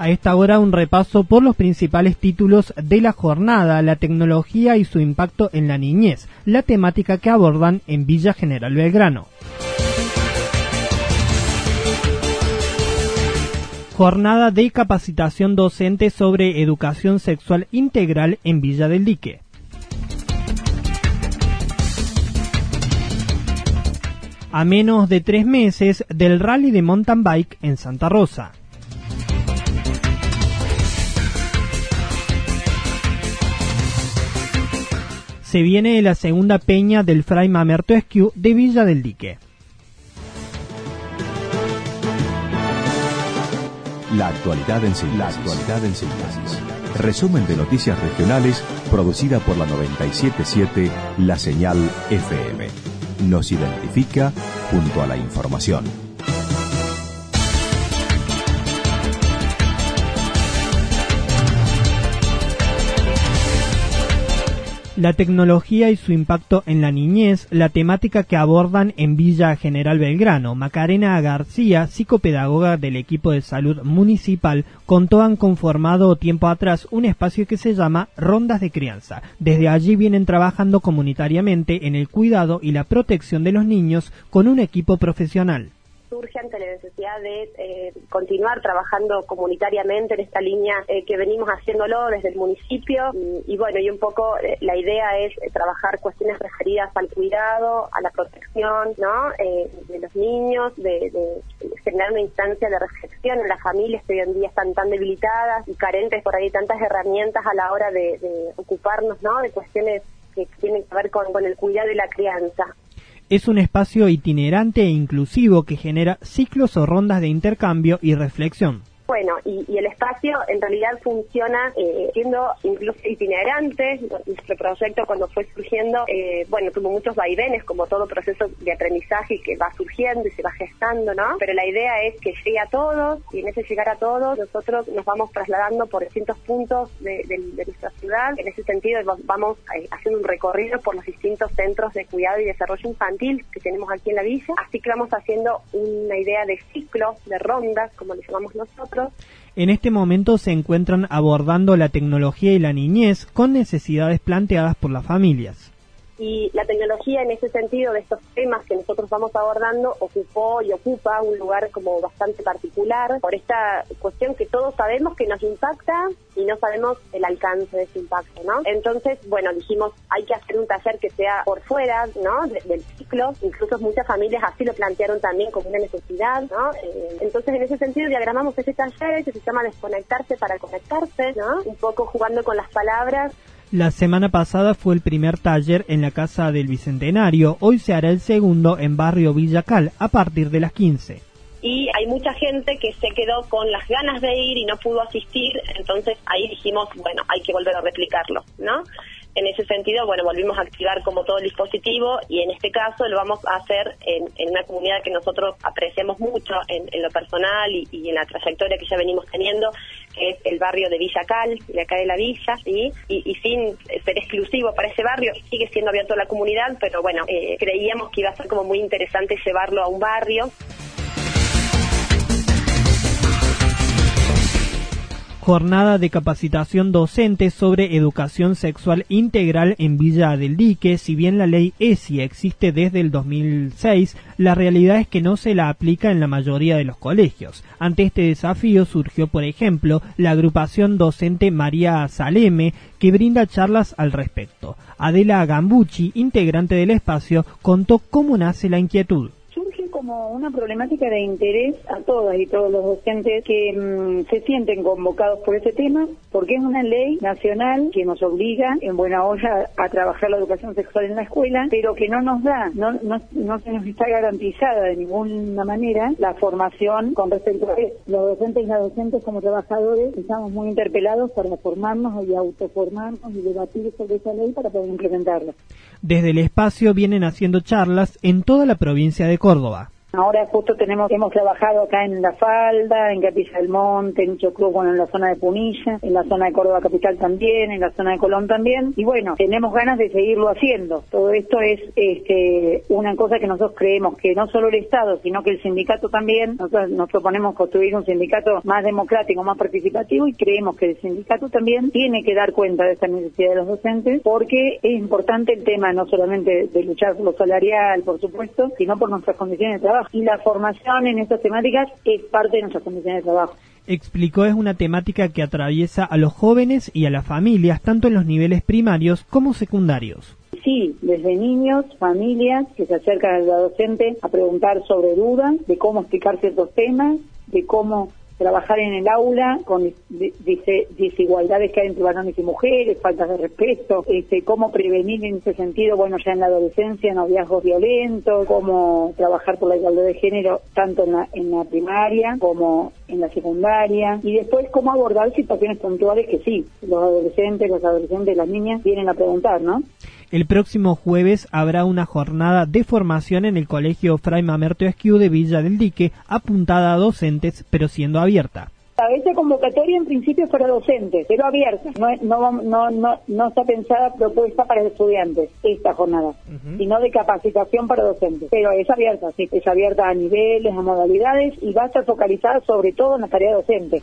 A esta hora un repaso por los principales títulos de la jornada, la tecnología y su impacto en la niñez, la temática que abordan en Villa General Belgrano. Jornada de capacitación docente sobre educación sexual integral en Villa del Dique. A menos de tres meses del rally de mountain bike en Santa Rosa. Se viene la segunda peña del Fray Mamerto Esquiu de Villa del Dique. La actualidad en síntesis. La actualidad en síntesis. Resumen de noticias regionales producida por la 977 La Señal FM. Nos identifica junto a la información. La tecnología y su impacto en la niñez, la temática que abordan en Villa General Belgrano. Macarena García, psicopedagoga del equipo de salud municipal, contó han conformado tiempo atrás un espacio que se llama Rondas de Crianza. Desde allí vienen trabajando comunitariamente en el cuidado y la protección de los niños con un equipo profesional surge ante la necesidad de eh, continuar trabajando comunitariamente en esta línea eh, que venimos haciéndolo desde el municipio y, bueno, y un poco eh, la idea es trabajar cuestiones referidas al cuidado, a la protección, ¿no? de los niños, de, generar una instancia de reflexión en las familias que hoy en día están tan debilitadas y carentes por ahí tantas herramientas a la hora de, ocuparnos, ¿no? De cuestiones que tienen que ver con, con el cuidado de la crianza. Es un espacio itinerante e inclusivo que genera ciclos o rondas de intercambio y reflexión. Bueno, y, el espacio en realidad funciona eh, siendo incluso itinerante. Nuestro proyecto cuando fue surgiendo, eh, bueno, tuvo muchos vaivenes como todo proceso de aprendizaje que va surgiendo y se va gestando, ¿no? Pero la idea es que llegue a todos y en ese llegar a todos nosotros nos vamos trasladando por distintos puntos de, nuestra ciudad. En ese sentido vamos eh, haciendo un recorrido por los distintos centros de cuidado y desarrollo infantil que tenemos aquí en la villa. Así que vamos haciendo una idea de ciclo, de rondas, como le llamamos nosotros en este momento se encuentran abordando la tecnología y la niñez con necesidades planteadas por las familias y la tecnología en ese sentido de estos temas que nosotros vamos abordando ocupó y ocupa un lugar como bastante particular por esta cuestión que todos sabemos que nos impacta y no sabemos el alcance de ese impacto, ¿no? Entonces, bueno, dijimos, hay que hacer un taller que sea por fuera, ¿no? del ciclo, incluso muchas familias así lo plantearon también como una necesidad, ¿no? Eh, entonces, en ese sentido, diagramamos ese taller que se llama Desconectarse para Conectarse, ¿no? Un poco jugando con las palabras la semana pasada fue el primer taller en la Casa del Bicentenario, hoy se hará el segundo en Barrio Villacal a partir de las 15 y hay mucha gente que se quedó con las ganas de ir y no pudo asistir, entonces ahí dijimos, bueno, hay que volver a replicarlo, ¿no? En ese sentido, bueno, volvimos a activar como todo el dispositivo y en este caso lo vamos a hacer en, una comunidad que nosotros apreciamos mucho en, lo personal y, en la trayectoria que ya venimos teniendo, que es el barrio de Villa Cal, de acá de la villa, y, y, sin ser exclusivo para ese barrio, sigue siendo abierto a la comunidad, pero bueno, eh, creíamos que iba a ser como muy interesante llevarlo a un barrio. Jornada de capacitación docente sobre educación sexual integral en Villa del Dique. Si bien la ley ESI existe desde el 2006, la realidad es que no se la aplica en la mayoría de los colegios. Ante este desafío surgió, por ejemplo, la agrupación docente María Saleme, que brinda charlas al respecto. Adela Gambucci, integrante del espacio, contó cómo nace la inquietud como una problemática de interés a todas y todos los docentes que mm, se sienten convocados por ese tema, porque es una ley nacional que nos obliga en buena olla a trabajar la educación sexual en la escuela, pero que no nos da, no, no, no se nos está garantizada de ninguna manera la formación con respecto a. Los docentes y las docentes como trabajadores estamos muy interpelados para formarnos y autoformarnos y debatir sobre esa ley para poder implementarla. Desde el espacio vienen haciendo charlas en toda la provincia de Córdoba. Ahora justo tenemos, hemos trabajado acá en La Falda, en Capilla del Monte, en Chocruz, bueno, en la zona de Punilla, en la zona de Córdoba Capital también, en la zona de Colón también, y bueno, tenemos ganas de seguirlo haciendo. Todo esto es este, una cosa que nosotros creemos que no solo el Estado, sino que el sindicato también, nosotros nos proponemos construir un sindicato más democrático, más participativo, y creemos que el sindicato también tiene que dar cuenta de esta necesidad de los docentes, porque es importante el tema no solamente de luchar por lo salarial, por supuesto, sino por nuestras condiciones de trabajo y la formación en estas temáticas es parte de nuestras condiciones de trabajo. Explicó es una temática que atraviesa a los jóvenes y a las familias, tanto en los niveles primarios como secundarios. Sí, desde niños, familias que se acercan al docente a preguntar sobre dudas, de cómo explicar ciertos temas, de cómo trabajar en el aula con desigualdades que hay entre varones y mujeres, faltas de respeto, este, cómo prevenir en ese sentido, bueno, ya en la adolescencia, noviazgos violentos, cómo trabajar por la igualdad de género tanto en la, en la primaria como en la secundaria y después cómo abordar situaciones puntuales que sí, los adolescentes, los adolescentes, las niñas vienen a preguntar, ¿no? El próximo jueves habrá una jornada de formación en el Colegio Fray Mamerto Esquiu de Villa del Dique, apuntada a docentes, pero siendo abierta. Esta convocatoria en principio es para docentes, pero abierta. No, no, no, no, está pensada propuesta para estudiantes, esta jornada, sino de capacitación para docentes. Pero es abierta, sí, es abierta a niveles, a modalidades y va a estar focalizada sobre todo en la tarea docente.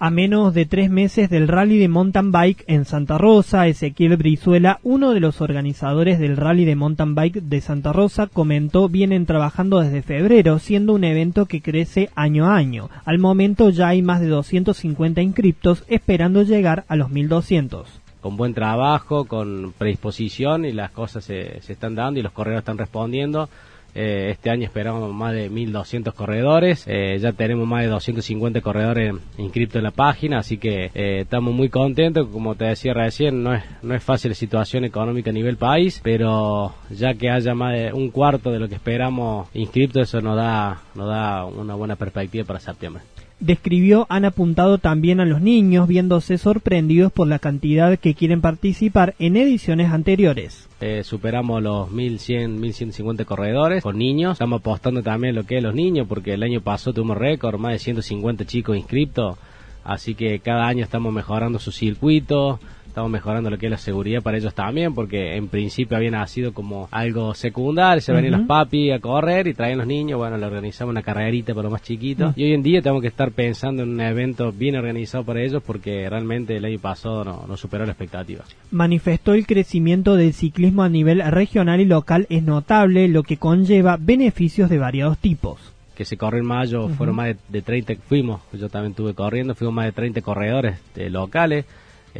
A menos de tres meses del rally de mountain bike en Santa Rosa, Ezequiel Brizuela, uno de los organizadores del rally de mountain bike de Santa Rosa, comentó vienen trabajando desde febrero, siendo un evento que crece año a año. Al momento ya hay más de 250 inscriptos, esperando llegar a los 1200 con buen trabajo, con predisposición y las cosas se, se están dando y los corredores están respondiendo. Eh, este año esperamos más de 1.200 corredores. Eh, ya tenemos más de 250 corredores inscritos en la página, así que eh, estamos muy contentos. Como te decía recién, no es, no es fácil la situación económica a nivel país, pero ya que haya más de un cuarto de lo que esperamos inscritos, eso nos da, nos da una buena perspectiva para septiembre describió han apuntado también a los niños viéndose sorprendidos por la cantidad que quieren participar en ediciones anteriores. Eh, superamos los 1100, 1150 corredores con niños. Estamos apostando también lo que es los niños porque el año pasado tuvimos récord, más de 150 chicos inscritos. Así que cada año estamos mejorando su circuito, estamos mejorando lo que es la seguridad para ellos también, porque en principio había nacido como algo secundario, se venían los papi a correr y traían los niños, bueno, le organizamos una carrerita para los más chiquitos. Y hoy en día tenemos que estar pensando en un evento bien organizado para ellos, porque realmente el año pasado no, no superó la expectativa. Manifestó el crecimiento del ciclismo a nivel regional y local es notable, lo que conlleva beneficios de variados tipos que se corrió en mayo, fueron más de, de, 30, fuimos, yo también estuve corriendo, fuimos más de 30 corredores de locales,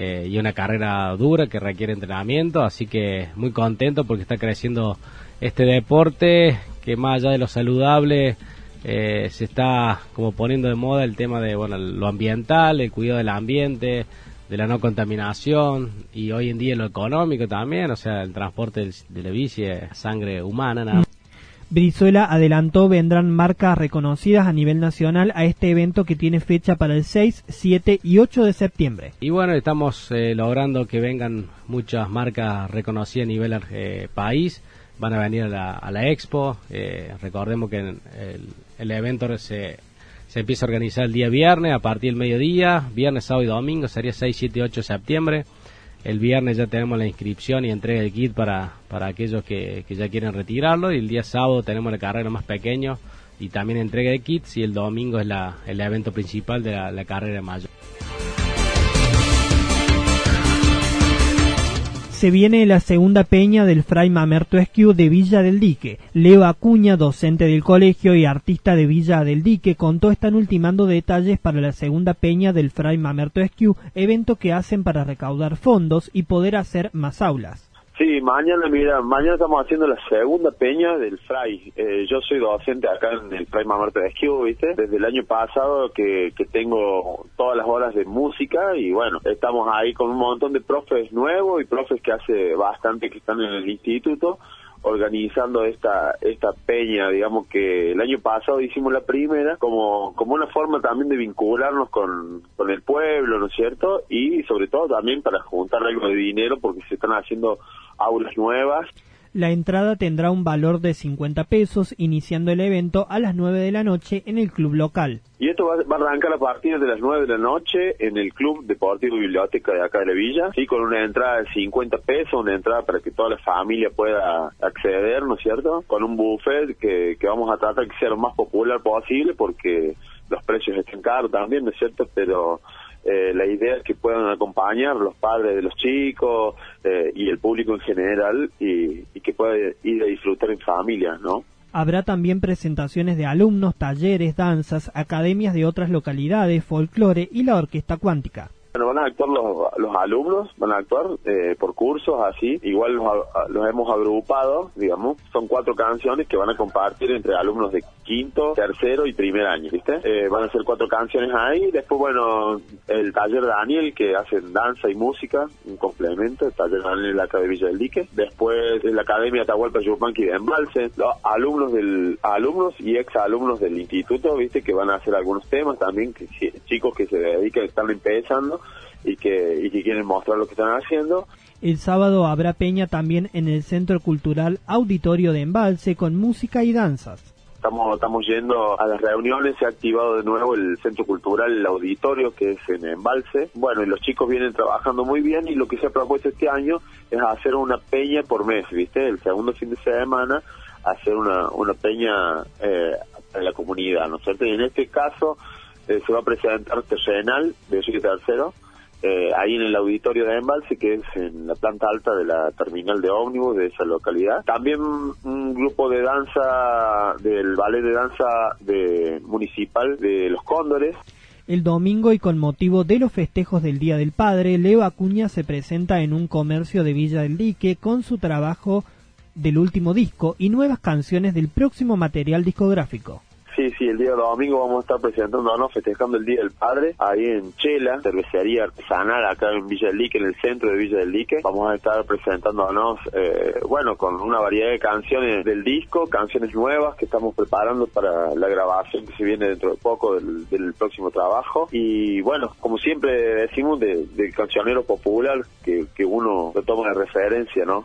eh, y una carrera dura que requiere entrenamiento, así que muy contento porque está creciendo este deporte que más allá de lo saludable eh, se está como poniendo de moda el tema de bueno lo ambiental, el cuidado del ambiente, de la no contaminación y hoy en día lo económico también, o sea, el transporte de la bici es sangre humana. Nada. Brizuela adelantó vendrán marcas reconocidas a nivel nacional a este evento que tiene fecha para el 6, 7 y 8 de septiembre. Y bueno, estamos eh, logrando que vengan muchas marcas reconocidas a nivel eh, país. Van a venir a la, expo. Eh, recordemos que el, evento se, se empieza a organizar el día viernes a partir del mediodía. Viernes, sábado y domingo sería 6, 7 y 8 de septiembre. El viernes ya tenemos la inscripción y entrega del kit para, para aquellos que, que ya quieren retirarlo. Y el día sábado tenemos la carrera más pequeño y también entrega de kits. Y el domingo es la, el evento principal de la, la carrera mayor. Se viene la segunda peña del Fray Mamerto Esquiu de Villa del Dique. Leo Acuña, docente del colegio y artista de Villa del Dique, contó están ultimando detalles para la segunda peña del Fray Mamerto Esquiu, evento que hacen para recaudar fondos y poder hacer más aulas. Sí, mañana, mira, mañana estamos haciendo la segunda peña del Fray. Eh, yo soy docente acá en el Fray de Esquivo, ¿viste? Desde el año pasado que, que tengo todas las horas de música y bueno, estamos ahí con un montón de profes nuevos y profes que hace bastante que están en el instituto organizando esta esta peña, digamos que el año pasado hicimos la primera como como una forma también de vincularnos con, con el pueblo, ¿no es cierto? Y sobre todo también para juntar algo de dinero porque se están haciendo aulas nuevas la entrada tendrá un valor de 50 pesos, iniciando el evento a las 9 de la noche en el club local. Y esto va, a arrancar a partir de las 9 de la noche en el Club Deportivo Biblioteca de acá de la Villa, sí, con una entrada de 50 pesos, una entrada para que toda la familia pueda acceder, ¿no es cierto? Con un buffet que, que vamos a tratar de que sea lo más popular posible porque los precios están caros también, ¿no es cierto? Pero eh, la idea es que puedan acompañar los padres de los chicos eh, y el público en general y, y que pueda ir a disfrutar en familia, ¿no? Habrá también presentaciones de alumnos, talleres, danzas, academias de otras localidades, folclore y la orquesta cuántica. Van a actuar los, los alumnos, van a actuar eh, por cursos así, igual los, hemos agrupado, digamos, son cuatro canciones que van a compartir entre alumnos de quinto, tercero y primer año, ¿viste? Eh, van a ser cuatro canciones ahí, después, bueno, el taller Daniel que hacen danza y música, un complemento, el taller Daniel la Academia del Dique, después la Academia Atahualpa Yupanqui de Embalse, los alumnos del alumnos y ex alumnos del instituto, ¿viste? Que van a hacer algunos temas también, que chicos que se dedican, están empezando y que, y que quieren mostrar lo que están haciendo. El sábado habrá peña también en el Centro Cultural Auditorio de Embalse con música y danzas. Estamos, estamos yendo a las reuniones, se ha activado de nuevo el centro cultural, el auditorio, que es en Embalse. Bueno, y los chicos vienen trabajando muy bien y lo que se ha propuesto este año es hacer una peña por mes, ¿viste? El segundo fin de semana, hacer una, una peña eh, en la comunidad, ¿no es cierto? Y en este caso eh, se va a presentar terrenal de Chique Tercero, eh, ahí en el auditorio de Embalse, que es en la planta alta de la terminal de ómnibus de esa localidad. También un grupo de danza del ballet de danza de municipal de Los Cóndores. El domingo y con motivo de los festejos del Día del Padre, Leo Acuña se presenta en un comercio de Villa del Dique con su trabajo del último disco y nuevas canciones del próximo material discográfico. El día domingo vamos a estar presentándonos, festejando el Día del Padre, ahí en Chela, cervecería artesanal, acá en Villa del Lique, en el centro de Villa del Lique. Vamos a estar presentándonos, eh, bueno, con una variedad de canciones del disco, canciones nuevas que estamos preparando para la grabación que se viene dentro de poco del, próximo trabajo. Y bueno, como siempre decimos, del de cancionero popular que, que uno lo toma de referencia, ¿no?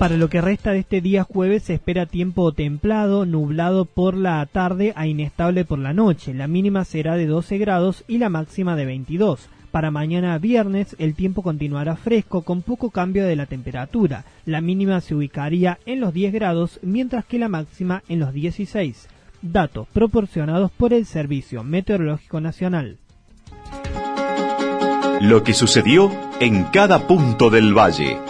Para lo que resta de este día jueves se espera tiempo templado, nublado por la tarde a inestable por la noche. La mínima será de 12 grados y la máxima de 22. Para mañana viernes el tiempo continuará fresco con poco cambio de la temperatura. La mínima se ubicaría en los 10 grados mientras que la máxima en los 16. Datos proporcionados por el Servicio Meteorológico Nacional. Lo que sucedió en cada punto del valle.